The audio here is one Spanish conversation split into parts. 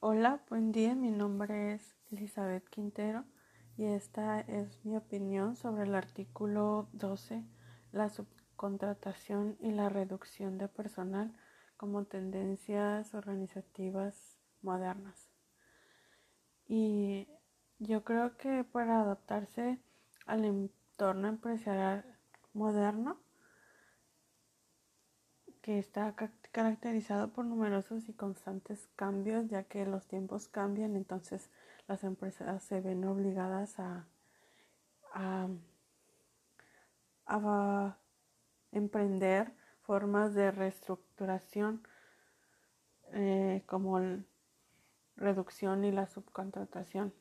Hola, buen día. Mi nombre es Elizabeth Quintero y esta es mi opinión sobre el artículo 12, la subcontratación y la reducción de personal como tendencias organizativas modernas. Y yo creo que para adaptarse al entorno empresarial moderno, que está caracterizado por numerosos y constantes cambios, ya que los tiempos cambian, entonces las empresas se ven obligadas a, a, emprender formas de reestructuración eh, como la reducción y la subcontratación.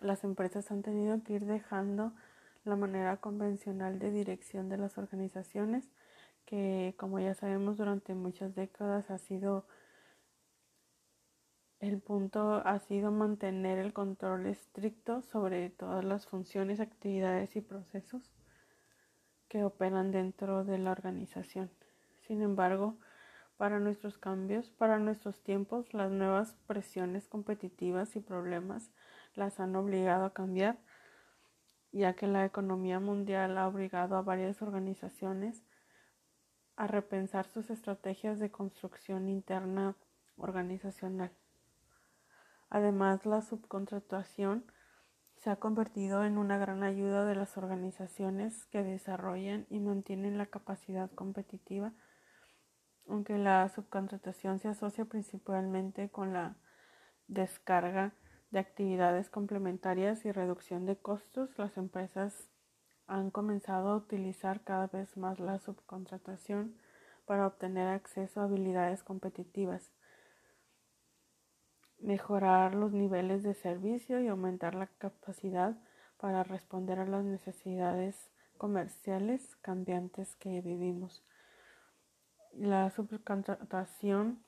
Las empresas han tenido que ir dejando la manera convencional de dirección de las organizaciones que como ya sabemos durante muchas décadas ha sido el punto ha sido mantener el control estricto sobre todas las funciones, actividades y procesos que operan dentro de la organización. Sin embargo, para nuestros cambios, para nuestros tiempos, las nuevas presiones competitivas y problemas las han obligado a cambiar, ya que la economía mundial ha obligado a varias organizaciones a repensar sus estrategias de construcción interna organizacional. Además, la subcontratación se ha convertido en una gran ayuda de las organizaciones que desarrollan y mantienen la capacidad competitiva, aunque la subcontratación se asocia principalmente con la descarga de actividades complementarias y reducción de costos, las empresas han comenzado a utilizar cada vez más la subcontratación para obtener acceso a habilidades competitivas, mejorar los niveles de servicio y aumentar la capacidad para responder a las necesidades comerciales cambiantes que vivimos. La subcontratación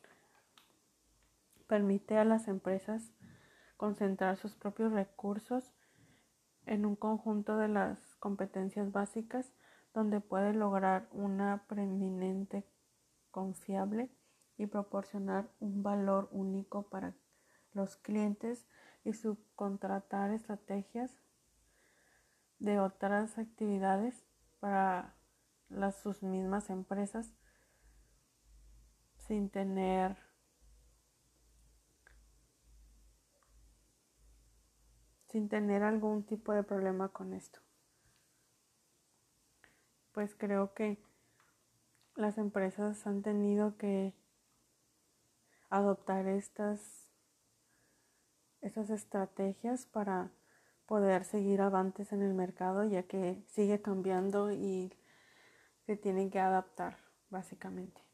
permite a las empresas concentrar sus propios recursos en un conjunto de las competencias básicas donde puede lograr una preeminente confiable y proporcionar un valor único para los clientes y subcontratar estrategias de otras actividades para las sus mismas empresas sin tener sin tener algún tipo de problema con esto pues creo que las empresas han tenido que adoptar estas, estas estrategias para poder seguir avantes en el mercado ya que sigue cambiando y se tienen que adaptar básicamente.